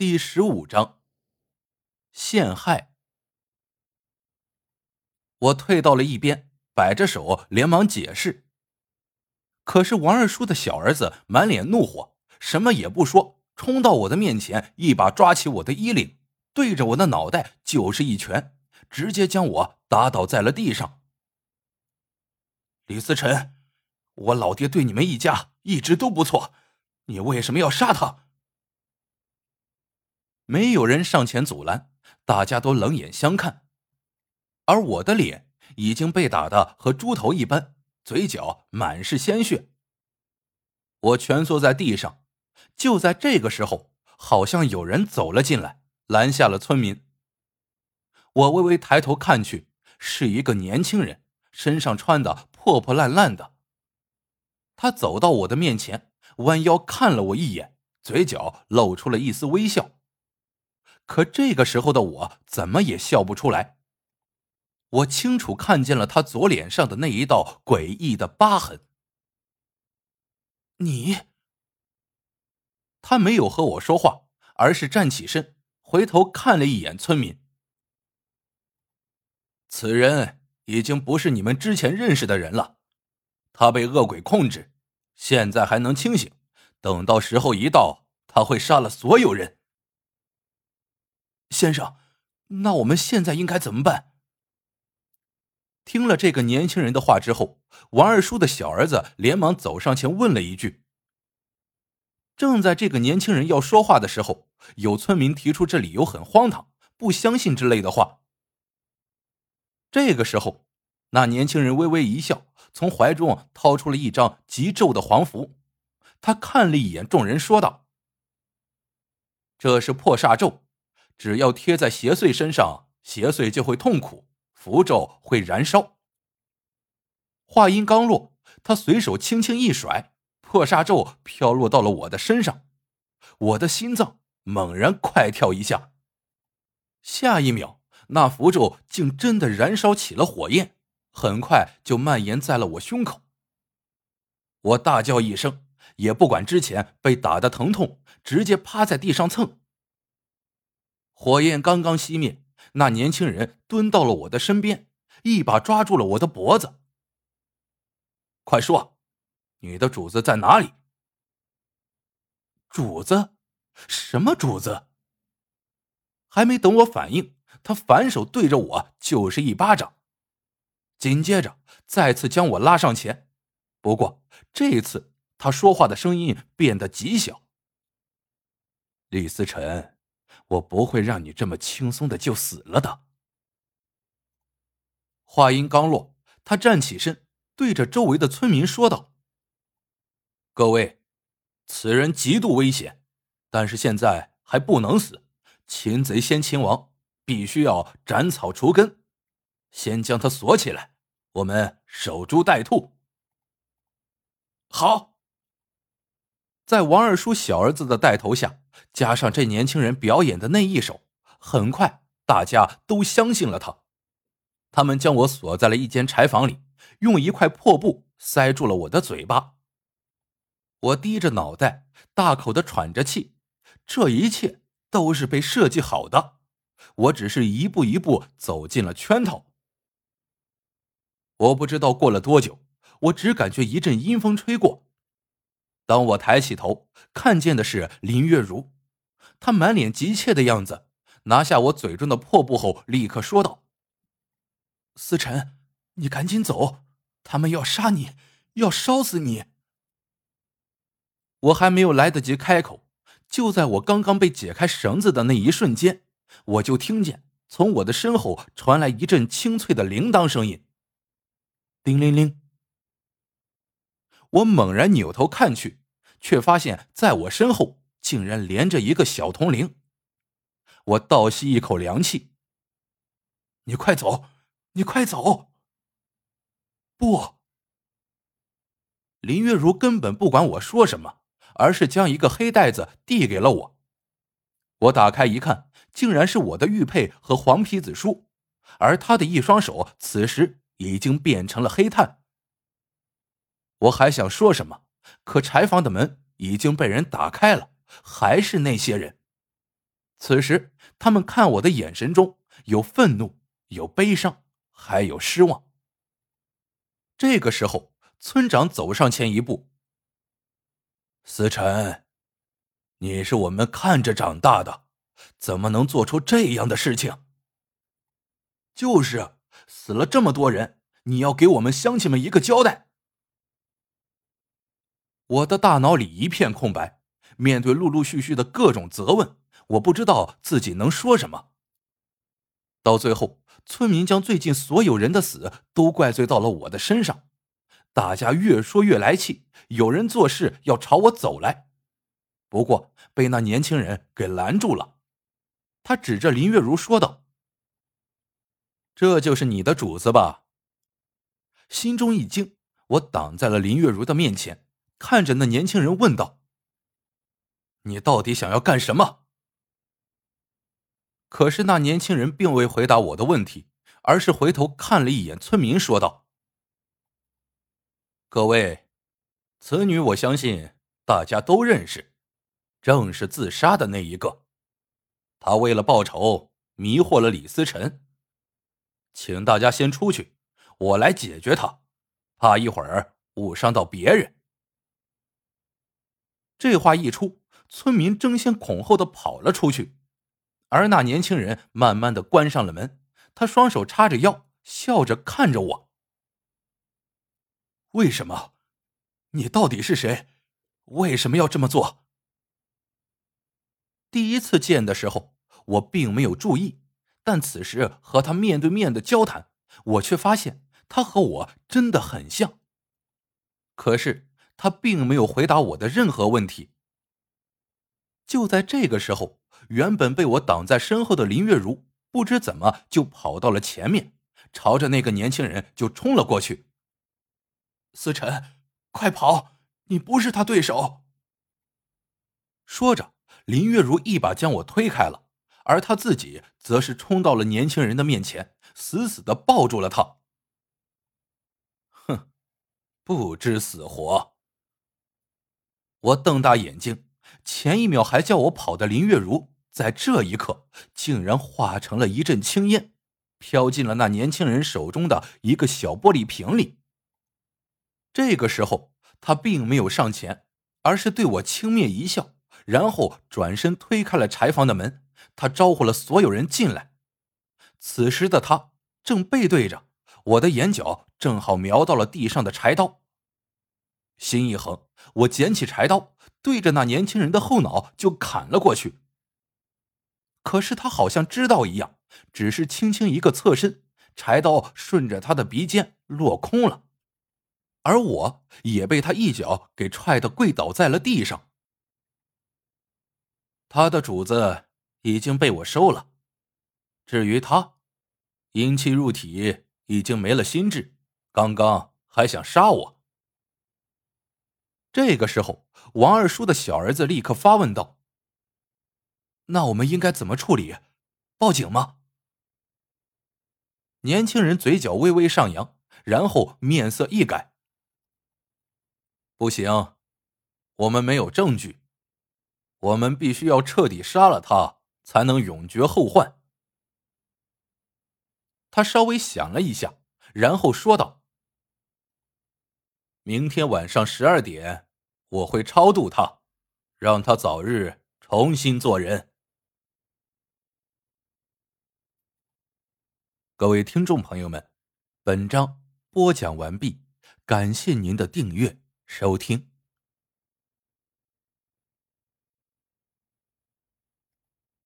第十五章陷害。我退到了一边，摆着手，连忙解释。可是王二叔的小儿子满脸怒火，什么也不说，冲到我的面前，一把抓起我的衣领，对着我的脑袋就是一拳，直接将我打倒在了地上。李思辰，我老爹对你们一家一直都不错，你为什么要杀他？没有人上前阻拦，大家都冷眼相看，而我的脸已经被打的和猪头一般，嘴角满是鲜血。我蜷缩在地上，就在这个时候，好像有人走了进来，拦下了村民。我微微抬头看去，是一个年轻人，身上穿的破破烂烂的。他走到我的面前，弯腰看了我一眼，嘴角露出了一丝微笑。可这个时候的我怎么也笑不出来。我清楚看见了他左脸上的那一道诡异的疤痕。你，他没有和我说话，而是站起身，回头看了一眼村民。此人已经不是你们之前认识的人了，他被恶鬼控制，现在还能清醒，等到时候一到，他会杀了所有人。先生，那我们现在应该怎么办？听了这个年轻人的话之后，王二叔的小儿子连忙走上前问了一句。正在这个年轻人要说话的时候，有村民提出这理由很荒唐，不相信之类的话。这个时候，那年轻人微微一笑，从怀中掏出了一张极皱的黄符，他看了一眼众人，说道：“这是破煞咒。”只要贴在邪祟身上，邪祟就会痛苦，符咒会燃烧。话音刚落，他随手轻轻一甩，破煞咒飘落到了我的身上，我的心脏猛然快跳一下。下一秒，那符咒竟真的燃烧起了火焰，很快就蔓延在了我胸口。我大叫一声，也不管之前被打的疼痛，直接趴在地上蹭。火焰刚刚熄灭，那年轻人蹲到了我的身边，一把抓住了我的脖子。快说，你的主子在哪里？主子？什么主子？还没等我反应，他反手对着我就是一巴掌，紧接着再次将我拉上前。不过这次他说话的声音变得极小。李思辰。我不会让你这么轻松的就死了的。话音刚落，他站起身，对着周围的村民说道：“各位，此人极度危险，但是现在还不能死。擒贼先擒王，必须要斩草除根，先将他锁起来，我们守株待兔。”好。在王二叔小儿子的带头下，加上这年轻人表演的那一手，很快大家都相信了他。他们将我锁在了一间柴房里，用一块破布塞住了我的嘴巴。我低着脑袋，大口的喘着气，这一切都是被设计好的。我只是一步一步走进了圈套。我不知道过了多久，我只感觉一阵阴风吹过。当我抬起头，看见的是林月如，她满脸急切的样子，拿下我嘴中的破布后，立刻说道：“思辰，你赶紧走，他们要杀你，要烧死你。”我还没有来得及开口，就在我刚刚被解开绳子的那一瞬间，我就听见从我的身后传来一阵清脆的铃铛声音，叮铃铃。我猛然扭头看去。却发现，在我身后竟然连着一个小铜铃。我倒吸一口凉气。你快走，你快走！不，林月如根本不管我说什么，而是将一个黑袋子递给了我。我打开一看，竟然是我的玉佩和黄皮子书，而他的一双手此时已经变成了黑炭。我还想说什么。可柴房的门已经被人打开了，还是那些人。此时他们看我的眼神中有愤怒，有悲伤，还有失望。这个时候，村长走上前一步：“思辰，你是我们看着长大的，怎么能做出这样的事情？”“就是，死了这么多人，你要给我们乡亲们一个交代。”我的大脑里一片空白，面对陆陆续续的各种责问，我不知道自己能说什么。到最后，村民将最近所有人的死都怪罪到了我的身上，大家越说越来气，有人做事要朝我走来，不过被那年轻人给拦住了。他指着林月如说道：“这就是你的主子吧？”心中一惊，我挡在了林月如的面前。看着那年轻人问道：“你到底想要干什么？”可是那年轻人并未回答我的问题，而是回头看了一眼村民，说道：“各位，此女我相信大家都认识，正是自杀的那一个。她为了报仇，迷惑了李思辰。请大家先出去，我来解决她，怕一会儿误伤到别人。”这话一出，村民争先恐后的跑了出去，而那年轻人慢慢的关上了门，他双手叉着腰，笑着看着我。为什么？你到底是谁？为什么要这么做？第一次见的时候，我并没有注意，但此时和他面对面的交谈，我却发现他和我真的很像。可是。他并没有回答我的任何问题。就在这个时候，原本被我挡在身后的林月如不知怎么就跑到了前面，朝着那个年轻人就冲了过去。思辰，快跑！你不是他对手。说着，林月如一把将我推开了，而他自己则是冲到了年轻人的面前，死死的抱住了他。哼，不知死活！我瞪大眼睛，前一秒还叫我跑的林月如，在这一刻竟然化成了一阵青烟，飘进了那年轻人手中的一个小玻璃瓶里。这个时候，他并没有上前，而是对我轻蔑一笑，然后转身推开了柴房的门。他招呼了所有人进来。此时的他正背对着我的眼角，正好瞄到了地上的柴刀。心一横，我捡起柴刀，对着那年轻人的后脑就砍了过去。可是他好像知道一样，只是轻轻一个侧身，柴刀顺着他的鼻尖落空了，而我也被他一脚给踹得跪倒在了地上。他的主子已经被我收了，至于他，阴气入体，已经没了心智，刚刚还想杀我。这个时候，王二叔的小儿子立刻发问道：“那我们应该怎么处理？报警吗？”年轻人嘴角微微上扬，然后面色一改：“不行，我们没有证据，我们必须要彻底杀了他，才能永绝后患。”他稍微想了一下，然后说道。明天晚上十二点，我会超度他，让他早日重新做人。各位听众朋友们，本章播讲完毕，感谢您的订阅收听。